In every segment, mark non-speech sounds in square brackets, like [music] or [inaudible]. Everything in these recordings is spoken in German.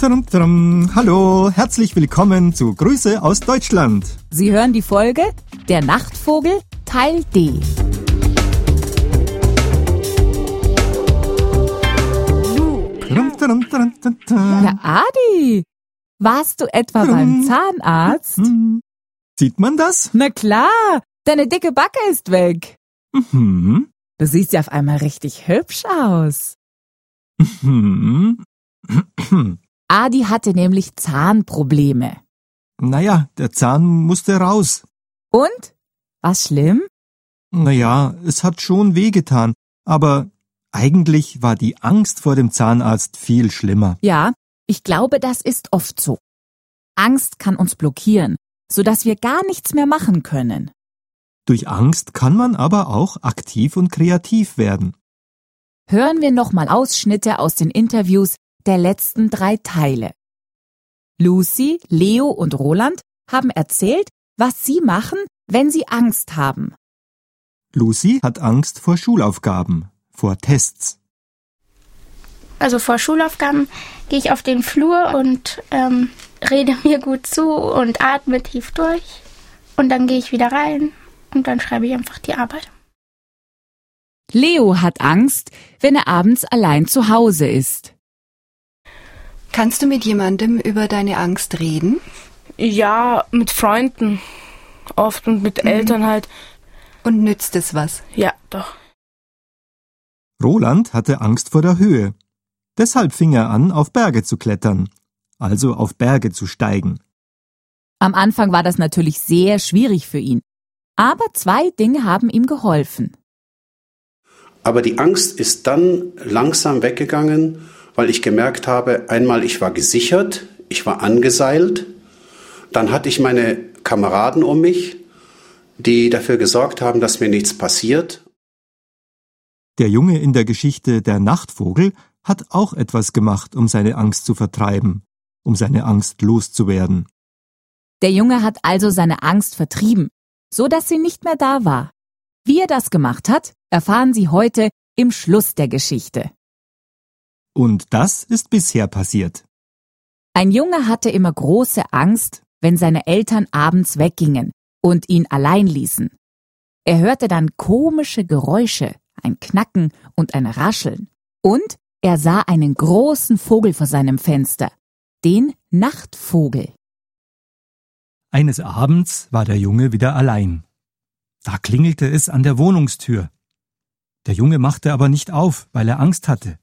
Trum, trum. Hallo, herzlich willkommen zu Grüße aus Deutschland. Sie hören die Folge Der Nachtvogel Teil D. Trum. Ja, Adi, warst du etwa beim Zahnarzt? Hm. Sieht man das? Na klar, deine dicke Backe ist weg. Mhm. Du siehst ja auf einmal richtig hübsch aus. Mhm. [clears throat] Adi hatte nämlich Zahnprobleme. Naja, der Zahn musste raus. Und? Was schlimm? Naja, es hat schon wehgetan, aber eigentlich war die Angst vor dem Zahnarzt viel schlimmer. Ja, ich glaube, das ist oft so. Angst kann uns blockieren, sodass wir gar nichts mehr machen können. Durch Angst kann man aber auch aktiv und kreativ werden. Hören wir nochmal Ausschnitte aus den Interviews der letzten drei Teile. Lucy, Leo und Roland haben erzählt, was sie machen, wenn sie Angst haben. Lucy hat Angst vor Schulaufgaben, vor Tests. Also vor Schulaufgaben gehe ich auf den Flur und ähm, rede mir gut zu und atme tief durch. Und dann gehe ich wieder rein und dann schreibe ich einfach die Arbeit. Leo hat Angst, wenn er abends allein zu Hause ist. Kannst du mit jemandem über deine Angst reden? Ja, mit Freunden. Oft und mit Eltern halt. Und nützt es was? Ja, doch. Roland hatte Angst vor der Höhe. Deshalb fing er an, auf Berge zu klettern, also auf Berge zu steigen. Am Anfang war das natürlich sehr schwierig für ihn. Aber zwei Dinge haben ihm geholfen. Aber die Angst ist dann langsam weggegangen, weil ich gemerkt habe, einmal ich war gesichert, ich war angeseilt, dann hatte ich meine Kameraden um mich, die dafür gesorgt haben, dass mir nichts passiert. Der Junge in der Geschichte Der Nachtvogel hat auch etwas gemacht, um seine Angst zu vertreiben, um seine Angst loszuwerden. Der Junge hat also seine Angst vertrieben, so dass sie nicht mehr da war. Wie er das gemacht hat, erfahren Sie heute im Schluss der Geschichte. Und das ist bisher passiert. Ein Junge hatte immer große Angst, wenn seine Eltern abends weggingen und ihn allein ließen. Er hörte dann komische Geräusche, ein Knacken und ein Rascheln. Und er sah einen großen Vogel vor seinem Fenster, den Nachtvogel. Eines Abends war der Junge wieder allein. Da klingelte es an der Wohnungstür. Der Junge machte aber nicht auf, weil er Angst hatte.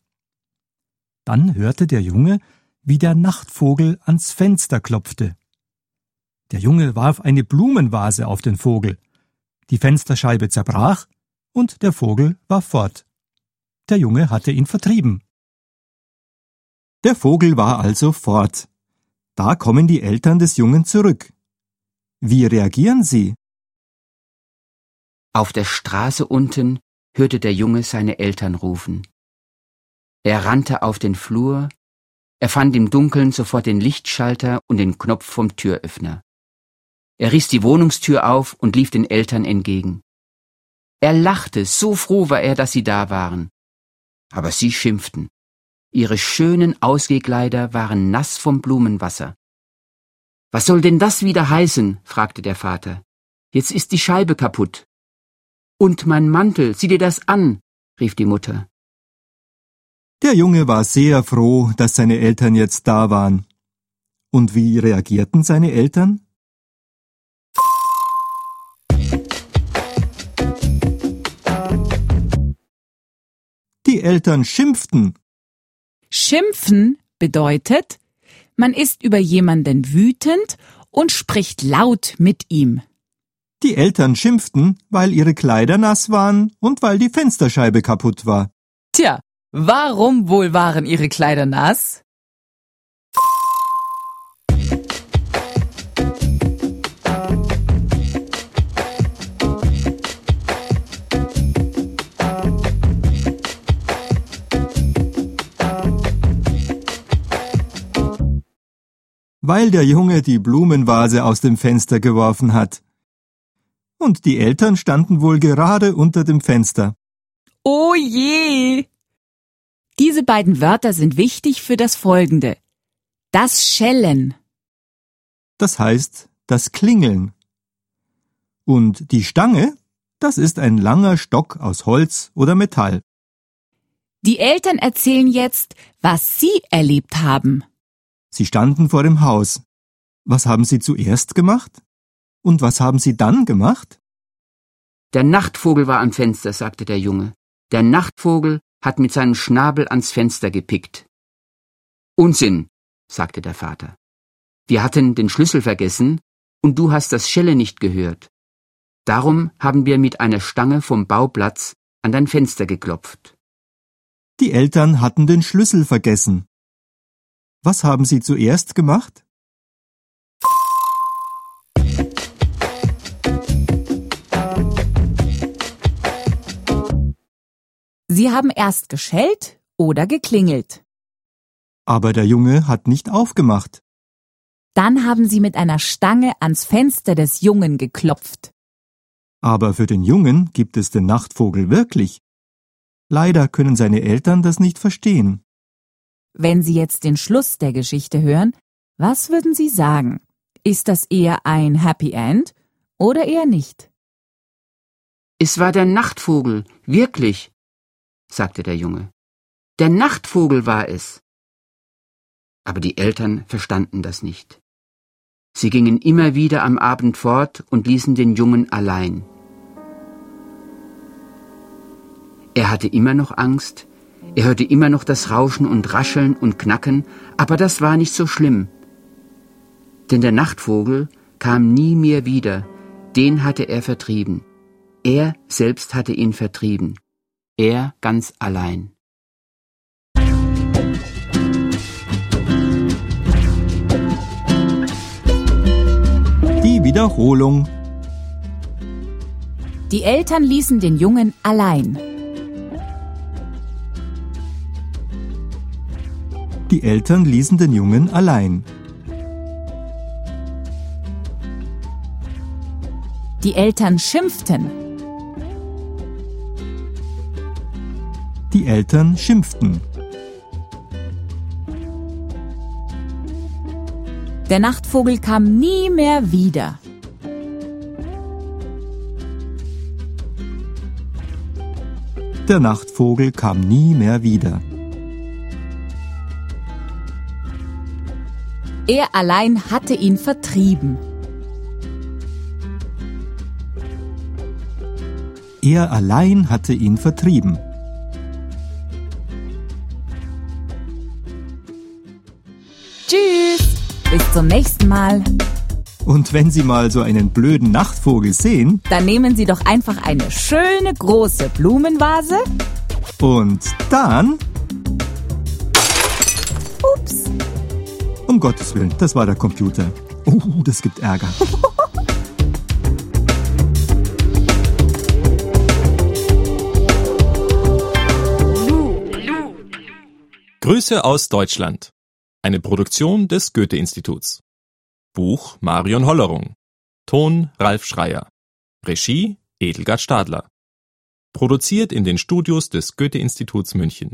Dann hörte der Junge, wie der Nachtvogel ans Fenster klopfte. Der Junge warf eine Blumenvase auf den Vogel. Die Fensterscheibe zerbrach und der Vogel war fort. Der Junge hatte ihn vertrieben. Der Vogel war also fort. Da kommen die Eltern des Jungen zurück. Wie reagieren sie? Auf der Straße unten hörte der Junge seine Eltern rufen. Er rannte auf den Flur, er fand im Dunkeln sofort den Lichtschalter und den Knopf vom Türöffner. Er riss die Wohnungstür auf und lief den Eltern entgegen. Er lachte, so froh war er, dass sie da waren. Aber sie schimpften. Ihre schönen Ausgekleider waren nass vom Blumenwasser. Was soll denn das wieder heißen? fragte der Vater. Jetzt ist die Scheibe kaputt. Und mein Mantel, sieh dir das an, rief die Mutter. Der Junge war sehr froh, dass seine Eltern jetzt da waren. Und wie reagierten seine Eltern? Die Eltern schimpften. Schimpfen bedeutet, man ist über jemanden wütend und spricht laut mit ihm. Die Eltern schimpften, weil ihre Kleider nass waren und weil die Fensterscheibe kaputt war. Tja, warum wohl waren ihre Kleider nass? weil der Junge die Blumenvase aus dem Fenster geworfen hat. Und die Eltern standen wohl gerade unter dem Fenster. Oh je! Diese beiden Wörter sind wichtig für das Folgende. Das Schellen. Das heißt das Klingeln. Und die Stange, das ist ein langer Stock aus Holz oder Metall. Die Eltern erzählen jetzt, was sie erlebt haben. Sie standen vor dem Haus. Was haben Sie zuerst gemacht? Und was haben Sie dann gemacht? Der Nachtvogel war am Fenster, sagte der Junge. Der Nachtvogel hat mit seinem Schnabel ans Fenster gepickt. Unsinn, sagte der Vater. Wir hatten den Schlüssel vergessen und du hast das Schelle nicht gehört. Darum haben wir mit einer Stange vom Bauplatz an dein Fenster geklopft. Die Eltern hatten den Schlüssel vergessen. Was haben Sie zuerst gemacht? Sie haben erst geschellt oder geklingelt. Aber der Junge hat nicht aufgemacht. Dann haben sie mit einer Stange ans Fenster des Jungen geklopft. Aber für den Jungen gibt es den Nachtvogel wirklich. Leider können seine Eltern das nicht verstehen. Wenn Sie jetzt den Schluss der Geschichte hören, was würden Sie sagen? Ist das eher ein Happy End oder eher nicht? Es war der Nachtvogel, wirklich, sagte der Junge. Der Nachtvogel war es. Aber die Eltern verstanden das nicht. Sie gingen immer wieder am Abend fort und ließen den Jungen allein. Er hatte immer noch Angst, er hörte immer noch das Rauschen und Rascheln und Knacken, aber das war nicht so schlimm. Denn der Nachtvogel kam nie mehr wieder, den hatte er vertrieben. Er selbst hatte ihn vertrieben. Er ganz allein. Die Wiederholung. Die Eltern ließen den Jungen allein. Die Eltern ließen den Jungen allein. Die Eltern schimpften. Die Eltern schimpften. Der Nachtvogel kam nie mehr wieder. Der Nachtvogel kam nie mehr wieder. Er allein hatte ihn vertrieben. Er allein hatte ihn vertrieben. Tschüss, bis zum nächsten Mal. Und wenn Sie mal so einen blöden Nachtvogel sehen Dann nehmen Sie doch einfach eine schöne große Blumenvase. und dann, Ups. um Gottes Willen, das war der Computer. Uh, das gibt Ärger. [laughs] Grüße aus Deutschland. Eine Produktion des Goethe-Instituts. Buch Marion Hollerung. Ton Ralf Schreier. Regie Edelgard Stadler. Produziert in den Studios des Goethe-Instituts München.